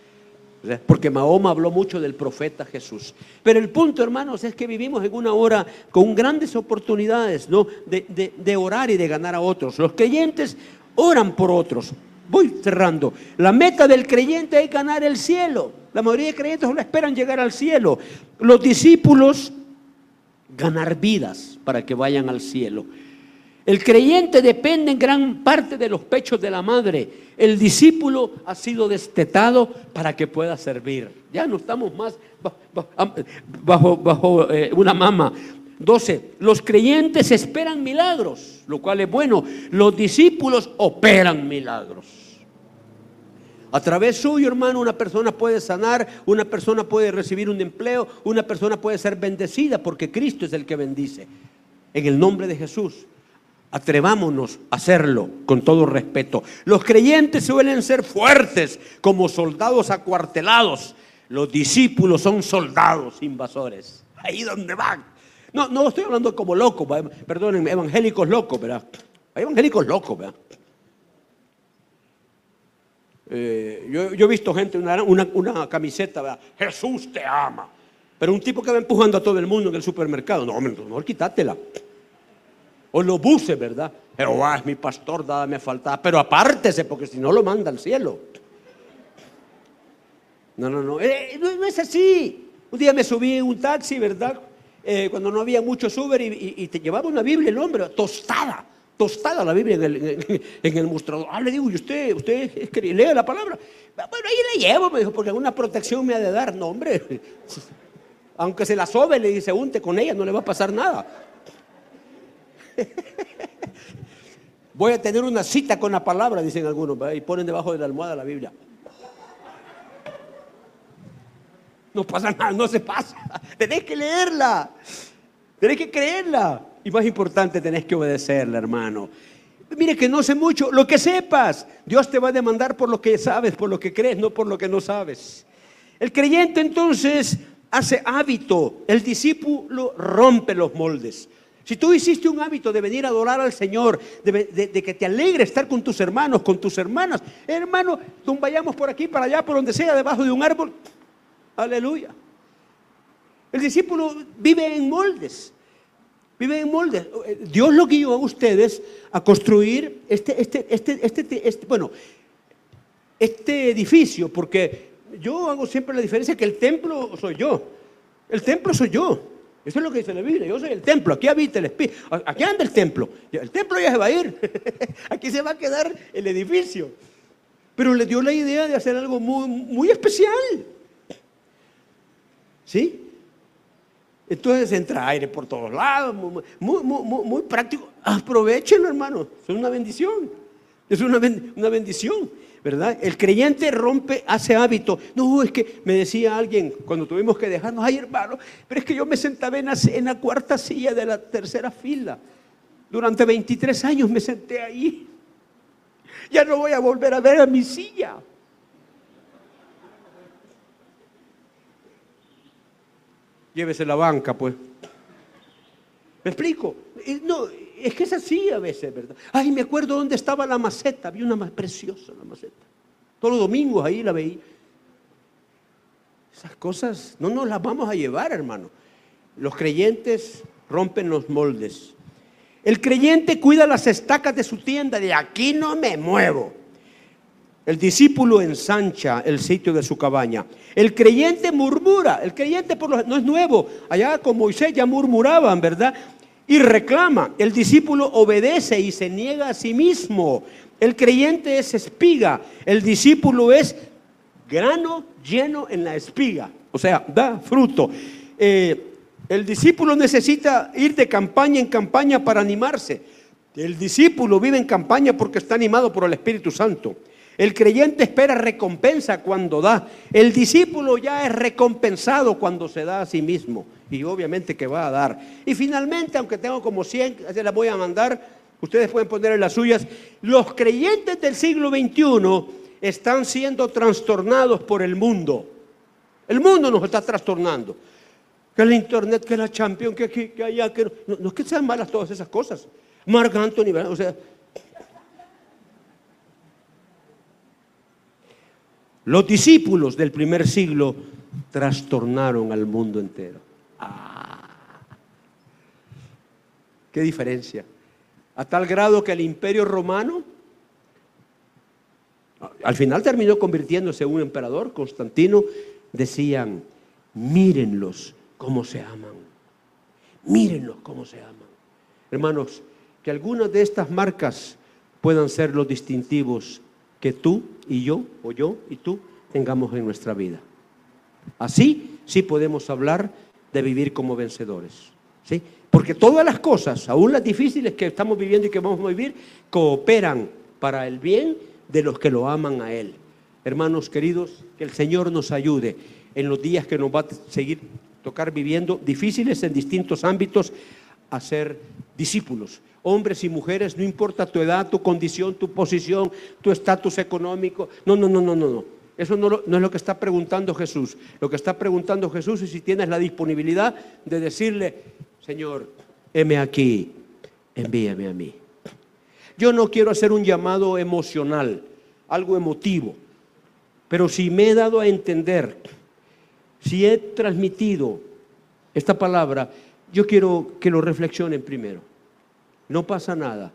Porque Mahoma habló mucho del profeta Jesús. Pero el punto, hermanos, es que vivimos en una hora con grandes oportunidades ¿no? de, de orar y de ganar a otros. Los creyentes oran por otros. Voy cerrando. La meta del creyente es ganar el cielo. La mayoría de creyentes solo esperan llegar al cielo. Los discípulos ganar vidas para que vayan al cielo. El creyente depende en gran parte de los pechos de la madre. El discípulo ha sido destetado para que pueda servir. Ya no estamos más bajo, bajo, eh, una mama. 12. Los creyentes esperan milagros, lo cual es bueno. Los discípulos operan milagros. A través suyo, hermano, una persona puede sanar, una persona puede recibir un empleo, una persona puede ser bendecida porque Cristo es el que bendice. En el nombre de Jesús. Atrevámonos a hacerlo con todo respeto. Los creyentes suelen ser fuertes como soldados acuartelados. Los discípulos son soldados invasores. Ahí donde van. No, no estoy hablando como locos, perdonen, evangélicos locos, ¿verdad? Hay evangélicos locos, ¿verdad? Eh, yo, he visto gente, una, camiseta, ¿verdad? Jesús te ama. Pero un tipo que va empujando a todo el mundo en el supermercado, no, hombre, no, quítátela. O los buses, ¿verdad? Jehová es mi pastor, nada me falta. Pero apártese, porque si no lo manda al cielo. No, no, no, eh, no, es así. Un día me subí en un taxi, ¿verdad? Eh, cuando no había mucho Uber y, te llevaba una Biblia el hombre, tostada, tostada la Biblia en el, mostrador. Ah, le digo, ¿y usted, usted lee la palabra? Bueno, ahí le llevo, me dijo, porque alguna protección me ha de dar. No, hombre, aunque se la sobe, le dice, unte con ella, no le va a pasar nada. Voy a tener una cita con la palabra, dicen algunos, y ponen debajo de la almohada la Biblia. No pasa nada, no se pasa. Tenés que leerla, tenés que creerla. Y más importante, tenés que obedecerla, hermano. Mire que no sé mucho, lo que sepas, Dios te va a demandar por lo que sabes, por lo que crees, no por lo que no sabes. El creyente entonces hace hábito, el discípulo rompe los moldes. Si tú hiciste un hábito de venir a adorar al Señor, de, que te alegre estar con tus hermanos, con tus hermanas, hermano, vayamos por aquí, para allá, por donde sea, debajo de un árbol, aleluya. El discípulo vive en moldes, vive en moldes. Dios lo guió a ustedes a construir este, este, este, este, este bueno, este edificio, porque yo hago siempre la diferencia que el templo soy yo, el templo soy yo. Eso es lo que dice la Biblia. Yo soy el templo. Aquí habita el Espíritu. Aquí anda el templo. El templo ya se va a ir. Aquí se va a quedar el edificio. Pero le dio la idea de hacer algo muy, muy especial. ¿Sí? Entonces entra aire por todos lados, muy, muy, muy, práctico. Aprovechenlo, hermano. Es una bendición. Es una, una bendición. ¿verdad? El creyente rompe, hace hábito. No, es que me decía alguien cuando tuvimos que dejarnos, ay hermano, pero es que yo me sentaba en la, cuarta silla de la tercera fila. Durante 23 años me senté ahí. Ya no voy a volver a ver a mi silla. Llévese la banca, pues. ¿Me explico? No, es que es así a veces, ¿verdad? Ay, me acuerdo dónde estaba la maceta, vi una más preciosa la maceta. Todos los domingos ahí la veí. Esas cosas no nos las vamos a llevar, hermano. Los creyentes rompen los moldes. El creyente cuida las estacas de su tienda, de aquí no me muevo. El discípulo ensancha el sitio de su cabaña. El creyente murmura. El creyente por lo, no es nuevo. Allá con Moisés ya murmuraban, ¿verdad? y reclama. El discípulo obedece y se niega a sí mismo. El creyente es espiga, el discípulo es grano lleno en la espiga, o sea, da fruto. Eh, el discípulo necesita ir de campaña en campaña para animarse. El discípulo vive en campaña porque está animado por el Espíritu Santo. El creyente espera recompensa cuando da. El discípulo ya es recompensado cuando se da a sí mismo y obviamente que va a dar. Y finalmente, aunque tengo como 100, se las voy a mandar, ustedes pueden poner las suyas, los creyentes del siglo XXI están siendo trastornados por el mundo. El mundo nos está trastornando. que la internet, que la champion, que aquí, que allá, que no, no es que sean malas todas esas cosas. Marc Anthony, o sea, los discípulos del primer siglo trastornaron al mundo entero. Ah, qué diferencia. A tal grado que el imperio romano al final terminó convirtiéndose en un emperador, Constantino, decían, mírenlos cómo se aman, mírenlos cómo se aman. Hermanos, que algunas de estas marcas puedan ser los distintivos que tú y yo, o yo y tú, tengamos en nuestra vida. Así sí podemos hablar de vivir como vencedores. ¿sí? Porque todas las cosas, aún las difíciles que estamos viviendo y que vamos a vivir, cooperan para el bien de los que lo aman a Él. Hermanos queridos, que el Señor nos ayude en los días que nos va a seguir tocar viviendo, difíciles en distintos ámbitos, a ser discípulos. Hombres y mujeres, no importa tu edad, tu condición, tu posición, tu estatus económico. No, no, no, no, no, no. Eso no, es lo que está preguntando Jesús. Lo que está preguntando Jesús es si tienes la disponibilidad de decirle, Señor, heme aquí, envíame a mí. Yo no quiero hacer un llamado emocional, algo emotivo, pero si me he dado a entender, si he transmitido esta palabra, yo quiero que lo reflexionen primero. No pasa nada.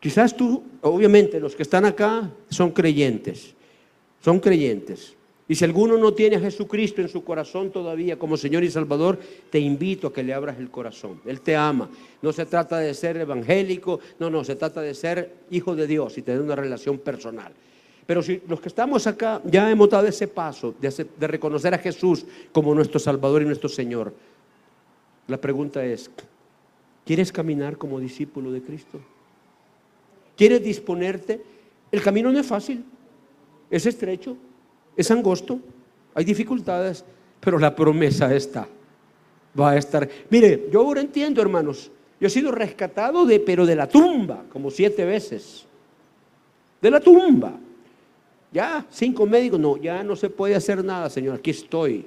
Quizás tú, obviamente los que están acá son creyentes, son creyentes. Y si alguno no tiene a Jesucristo en su corazón todavía como Señor y Salvador, te invito a que le abras el corazón. Él te ama. No se trata de ser evangélico, no, no, se trata de ser hijo de Dios y tener una relación personal. Pero si los que estamos acá ya hemos dado ese paso de, de reconocer a Jesús como nuestro Salvador y nuestro Señor, la pregunta es, ¿quieres caminar como discípulo de Cristo? ¿Quieres disponerte? El camino no es fácil, es estrecho, es angosto, hay dificultades, pero la promesa está. Va a estar. Mire, yo ahora entiendo, hermanos. Yo he sido rescatado de, pero de la tumba, como siete veces. De la tumba. Ya, cinco médicos, no, ya no se puede hacer nada, Señor, aquí estoy.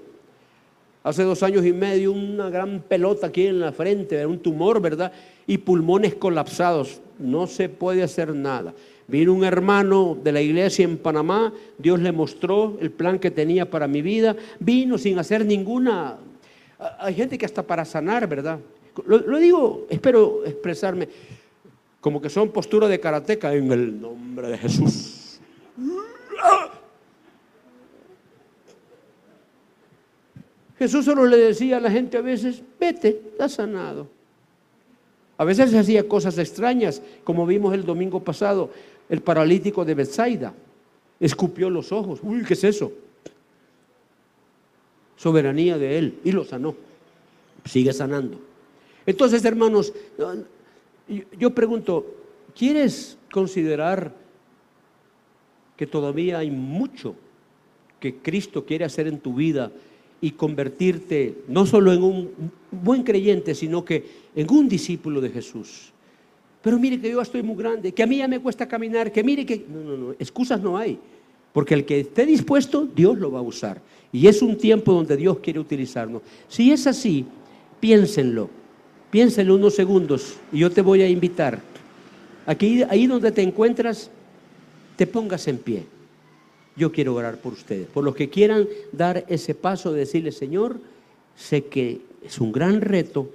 Hace dos años y medio, una gran pelota aquí en la frente, un tumor, ¿verdad? Y pulmones colapsados. No se puede hacer nada. Vino un hermano de la iglesia en Panamá, Dios le mostró el plan que tenía para mi vida, vino sin hacer ninguna... Hay gente que hasta para sanar, ¿verdad? Lo, digo, espero expresarme, como que son postura de karateca en el nombre de Jesús. Jesús solo le decía a la gente a veces, vete, está sanado. A veces hacía cosas extrañas, como vimos el domingo pasado el paralítico de Bethsaida. Escupió los ojos. Uy, ¿qué es eso? Soberanía de él. Y lo sanó. Sigue sanando. Entonces, hermanos, yo pregunto, ¿quieres considerar que todavía hay mucho que Cristo quiere hacer en tu vida y convertirte no solo en un buen creyente, sino que en un discípulo de Jesús? Pero mire que yo estoy muy grande, que a mí ya me cuesta caminar, que mire que... No, no, no, excusas no hay. Porque el que esté dispuesto, Dios lo va a usar. Y es un tiempo donde Dios quiere utilizarnos. Si es así, piénsenlo. Piénsenlo unos segundos y yo te voy a invitar. Aquí, ahí donde te encuentras, te pongas en pie. Yo quiero orar por ustedes. Por los que quieran dar ese paso de decirle, Señor, sé que es un gran reto,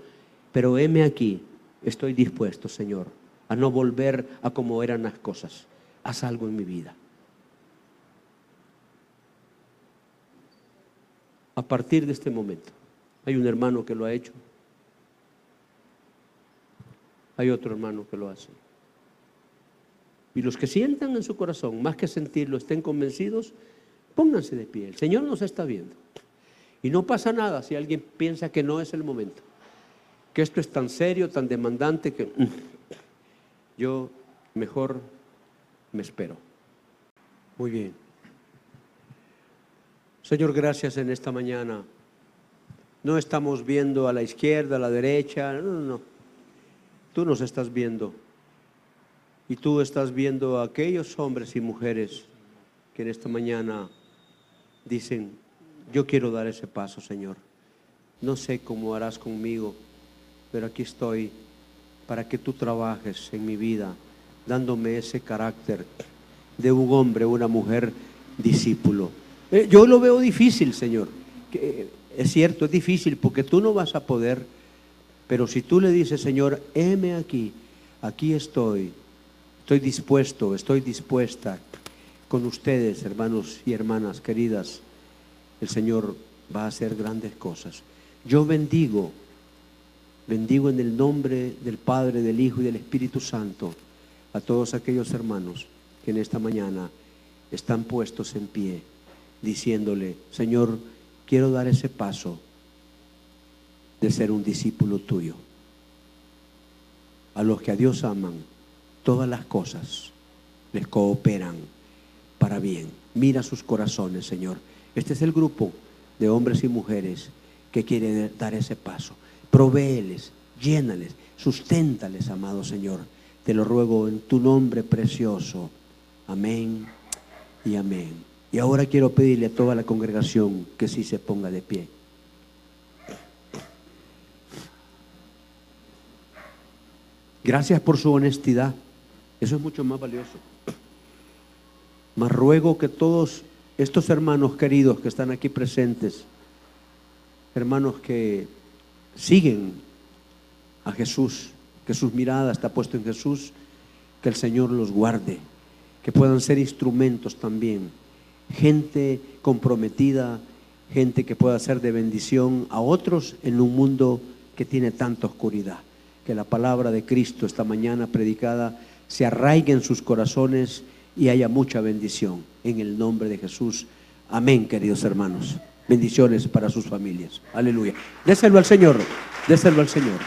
pero heme aquí estoy dispuesto, Señor, a no volver a como eran las cosas. Haz algo en mi vida. A partir de este momento, hay un hermano que lo ha hecho. Hay otro hermano que lo hace. Y los que sientan en su corazón, más que sentirlo, estén convencidos, pónganse de pie. El Señor nos está viendo. Y no pasa nada si alguien piensa que no es el momento que esto es tan serio, tan demandante que mm, yo mejor me espero. Muy bien. Señor, gracias en esta mañana. No estamos viendo a la izquierda, a la derecha, no, no, no. Tú nos estás viendo. Y tú estás viendo a aquellos hombres y mujeres que en esta mañana dicen, yo quiero dar ese paso, Señor. no sé cómo harás conmigo, pero aquí estoy para que tú trabajes en mi vida, dándome ese carácter de un hombre, una mujer discípulo. Eh, yo lo veo difícil, Señor. Que, es cierto, es difícil porque tú no vas a poder, pero si tú le dices, Señor, heme aquí, aquí estoy, estoy dispuesto, estoy dispuesta con ustedes, hermanos y hermanas queridas, el Señor va a hacer grandes cosas. Yo bendigo, bendigo en el nombre del Padre, del Hijo y del Espíritu Santo a todos aquellos hermanos que en esta mañana están puestos en pie, diciéndole, Señor, quiero dar ese paso de ser un discípulo tuyo. A los que a Dios aman, todas las cosas les cooperan para bien. Mira sus corazones, Señor. Este es el grupo de hombres y mujeres que quieren dar ese paso. Provéeles, llénales, susténtales, amado Señor. Te lo ruego en tu nombre precioso. Amén y amén. Y ahora quiero pedirle a toda la congregación que sí se ponga de pie. Gracias por su honestidad. Eso es mucho más valioso. Mas ruego que todos estos hermanos queridos que están aquí presentes, hermanos que siguen a Jesús, que sus miradas está puesto en Jesús, que el Señor los guarde, que puedan ser instrumentos también gente comprometida, gente que pueda ser de bendición a otros en un mundo que tiene tanta oscuridad. Que la palabra de Cristo esta mañana predicada se arraigue en sus corazones y haya mucha bendición. En el nombre de Jesús. Amén, queridos hermanos. Bendiciones para sus familias. Aleluya. Déselo al Señor. Déselo al Señor.